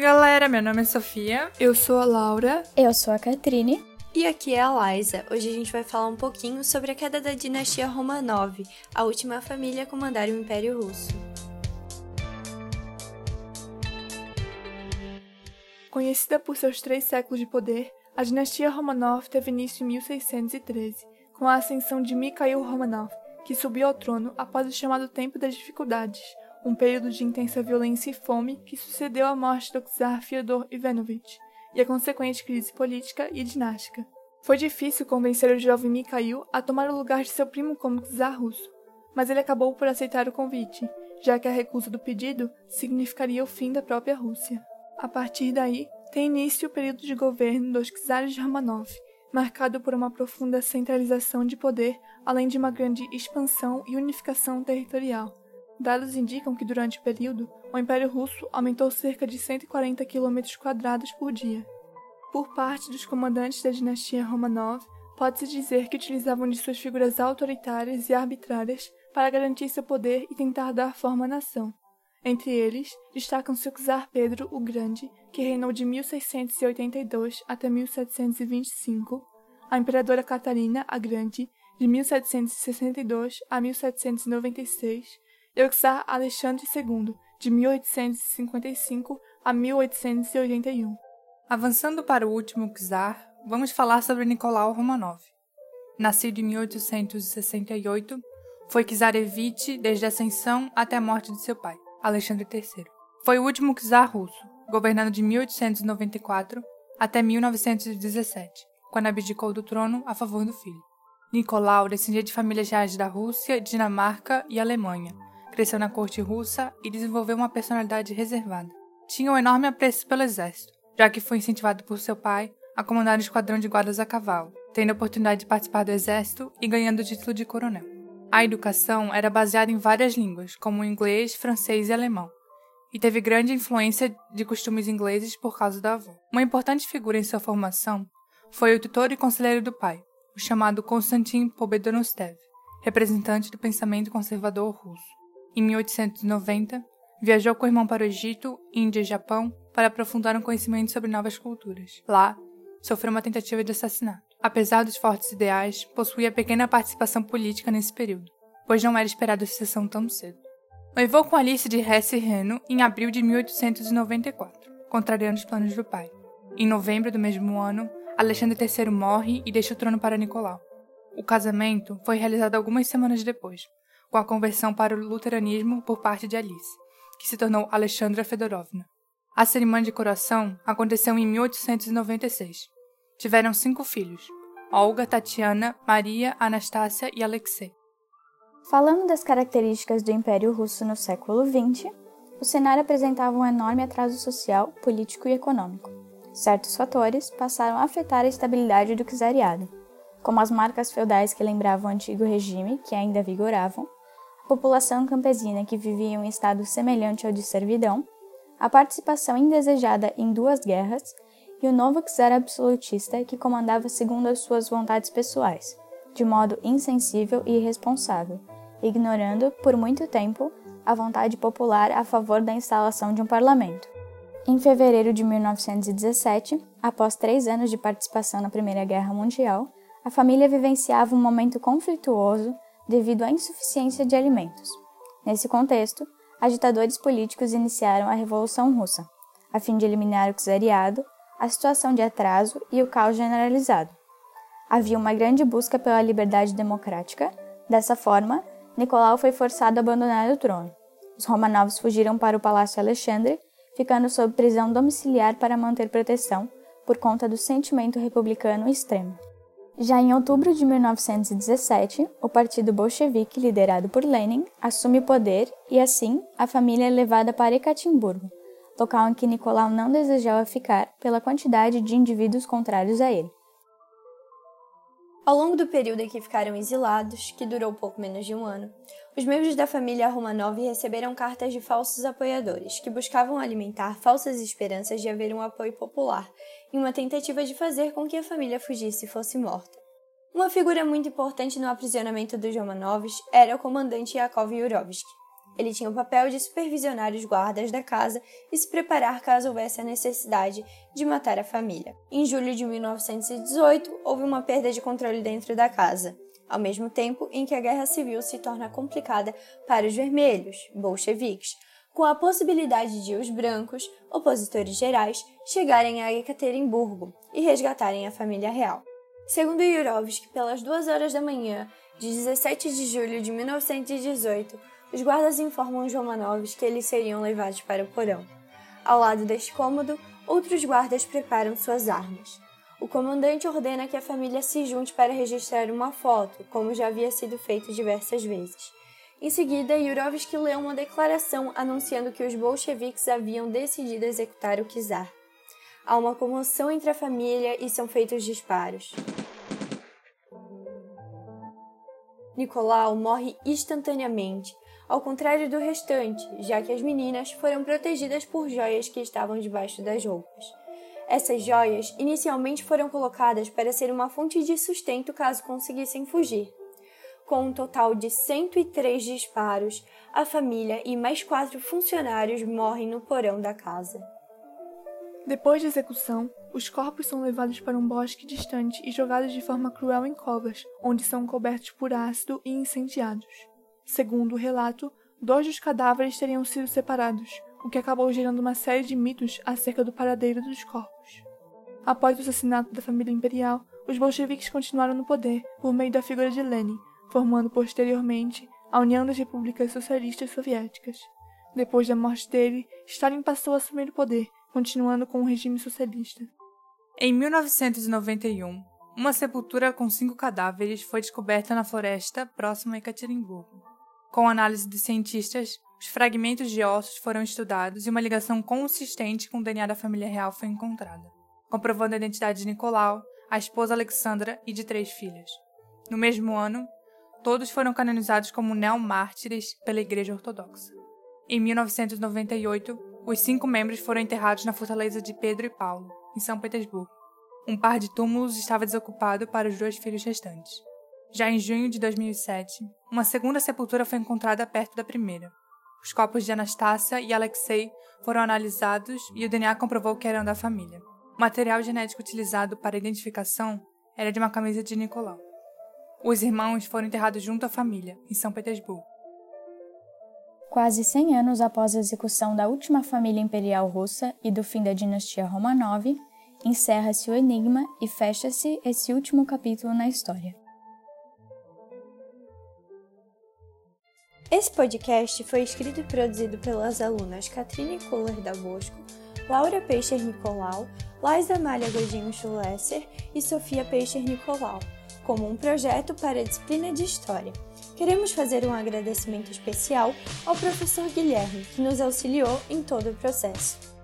Galera, meu nome é Sofia. Eu sou a Laura. Eu sou a Catrine. E aqui é a Liza. Hoje a gente vai falar um pouquinho sobre a queda da dinastia Romanov, a última família a comandar o Império Russo. Conhecida por seus três séculos de poder, a dinastia Romanov teve início em 1613, com a ascensão de Mikhail Romanov, que subiu ao trono após o chamado Tempo das Dificuldades, um período de intensa violência e fome que sucedeu à morte do czar Fyodor Ivanovich e a consequente crise política e dinástica. Foi difícil convencer o jovem Mikhail a tomar o lugar de seu primo como czar russo, mas ele acabou por aceitar o convite, já que a recusa do pedido significaria o fim da própria Rússia. A partir daí, tem início o período de governo dos czares Romanov, marcado por uma profunda centralização de poder, além de uma grande expansão e unificação territorial. Dados indicam que durante o período, o Império Russo aumentou cerca de 140 km quadrados por dia. Por parte dos comandantes da dinastia Romanov, pode-se dizer que utilizavam de suas figuras autoritárias e arbitrárias para garantir seu poder e tentar dar forma à nação. Entre eles, destacam-se o czar Pedro o Grande, que reinou de 1682 até 1725, a imperadora Catarina a Grande, de 1762 a 1796, e o czar Alexandre II, de 1855 a 1881. Avançando para o último czar, vamos falar sobre Nicolau Romanov. Nascido em 1868, foi czarevich desde a ascensão até a morte de seu pai, Alexandre III. Foi o último czar russo, governando de 1894 até 1917, quando abdicou do trono a favor do filho. Nicolau descendia de famílias reais da Rússia, Dinamarca e Alemanha, cresceu na corte russa e desenvolveu uma personalidade reservada. Tinha um enorme apreço pelo exército, já que foi incentivado por seu pai a comandar um esquadrão de guardas a cavalo, tendo a oportunidade de participar do exército e ganhando o título de coronel. A educação era baseada em várias línguas, como inglês, francês e alemão, e teve grande influência de costumes ingleses por causa da avó. Uma importante figura em sua formação foi o tutor e conselheiro do pai, o chamado Konstantin Pobedonostev, representante do pensamento conservador russo. Em 1890, viajou com o irmão para o Egito, Índia e Japão para aprofundar um conhecimento sobre novas culturas. Lá, sofreu uma tentativa de assassinato. Apesar dos fortes ideais, possuía pequena participação política nesse período, pois não era esperado sucessão tão cedo. Noivou com Alice de Hesse Reno em abril de 1894, contrariando os planos do pai. Em novembro do mesmo ano, Alexandre III morre e deixa o trono para Nicolau. O casamento foi realizado algumas semanas depois, com a conversão para o luteranismo por parte de Alice, que se tornou Alexandra Fedorovna. A cerimônia de coroação aconteceu em 1896. Tiveram cinco filhos: Olga, Tatiana, Maria, Anastácia e Alexei. Falando das características do Império Russo no século XX, o cenário apresentava um enorme atraso social, político e econômico. Certos fatores passaram a afetar a estabilidade do czariado, como as marcas feudais que lembravam o antigo regime, que ainda vigoravam, população campesina que vivia em um estado semelhante ao de servidão, a participação indesejada em duas guerras e o novo czar absolutista que comandava segundo as suas vontades pessoais, de modo insensível e irresponsável, ignorando, por muito tempo, a vontade popular a favor da instalação de um parlamento. Em fevereiro de 1917, após três anos de participação na Primeira Guerra Mundial, a família vivenciava um momento conflituoso devido à insuficiência de alimentos. Nesse contexto, agitadores políticos iniciaram a Revolução Russa, a fim de eliminar o czariado, a situação de atraso e o caos generalizado. Havia uma grande busca pela liberdade democrática. Dessa forma, Nicolau foi forçado a abandonar o trono. Os Romanovs fugiram para o Palácio Alexandre, ficando sob prisão domiciliar para manter proteção por conta do sentimento republicano extremo. Já em outubro de 1917, o partido bolchevique, liderado por Lenin, assume o poder e, assim, a família é levada para Ekaterimburgo, local em que Nicolau não desejava ficar pela quantidade de indivíduos contrários a ele. Ao longo do período em que ficaram exilados, que durou pouco menos de um ano, os membros da família Romanov receberam cartas de falsos apoiadores, que buscavam alimentar falsas esperanças de haver um apoio popular em uma tentativa de fazer com que a família fugisse e fosse morta. Uma figura muito importante no aprisionamento dos Romanovs era o comandante Yakov Yurovsky. Ele tinha o papel de supervisionar os guardas da casa e se preparar caso houvesse a necessidade de matar a família. Em julho de 1918, houve uma perda de controle dentro da casa, ao mesmo tempo em que a guerra civil se torna complicada para os vermelhos, bolcheviques, com a possibilidade de os brancos, opositores gerais, chegarem a Ekaterimburgo e resgatarem a família real. Segundo Yurovsky, pelas duas horas da manhã de 17 de julho de 1918, os guardas informam os Romanovs que eles seriam levados para o porão. Ao lado deste cômodo, outros guardas preparam suas armas. O comandante ordena que a família se junte para registrar uma foto, como já havia sido feito diversas vezes. Em seguida, Yurovsky lê uma declaração anunciando que os bolcheviques haviam decidido executar o czar. Há uma comoção entre a família e são feitos disparos. Nicolau morre instantaneamente, ao contrário do restante, já que as meninas foram protegidas por joias que estavam debaixo das roupas. Essas joias inicialmente foram colocadas para ser uma fonte de sustento caso conseguissem fugir. Com um total de 103 disparos, a família e mais quatro funcionários morrem no porão da casa. Depois da execução, os corpos são levados para um bosque distante e jogados de forma cruel em covas, onde são cobertos por ácido e incendiados. Segundo o relato, dois dos cadáveres teriam sido separados, o que acabou gerando uma série de mitos acerca do paradeiro dos corpos. Após o assassinato da família imperial, os bolcheviques continuaram no poder por meio da figura de Lenin, formando posteriormente a União das Repúblicas Socialistas Soviéticas. Depois da morte dele, Stalin passou a assumir o poder, continuando com o regime socialista. Em 1991, uma sepultura com cinco cadáveres foi descoberta na floresta próxima a Ekaterimburgo. Com análise de cientistas, os fragmentos de ossos foram estudados e uma ligação consistente com o DNA da família real foi encontrada, comprovando a identidade de Nicolau, a esposa Alexandra e de três filhas. No mesmo ano, Todos foram canonizados como neomártires pela Igreja Ortodoxa. Em 1998, os cinco membros foram enterrados na fortaleza de Pedro e Paulo, em São Petersburgo. Um par de túmulos estava desocupado para os dois filhos restantes. Já em junho de 2007, uma segunda sepultura foi encontrada perto da primeira. Os corpos de Anastácia e Alexei foram analisados e o DNA comprovou que eram da família. O material genético utilizado para a identificação era de uma camisa de Nicolau. Os irmãos foram enterrados junto à família, em São Petersburgo. Quase 100 anos após a execução da última família imperial russa e do fim da dinastia Romanov, encerra-se o enigma e fecha-se esse último capítulo na história. Esse podcast foi escrito e produzido pelas alunas Katrine Kohler da Bosco, Laura Peixer Nicolau, Laís Amália Godinho Schulesser e Sofia Peixer Nicolau como um projeto para a disciplina de História. Queremos fazer um agradecimento especial ao professor Guilherme, que nos auxiliou em todo o processo.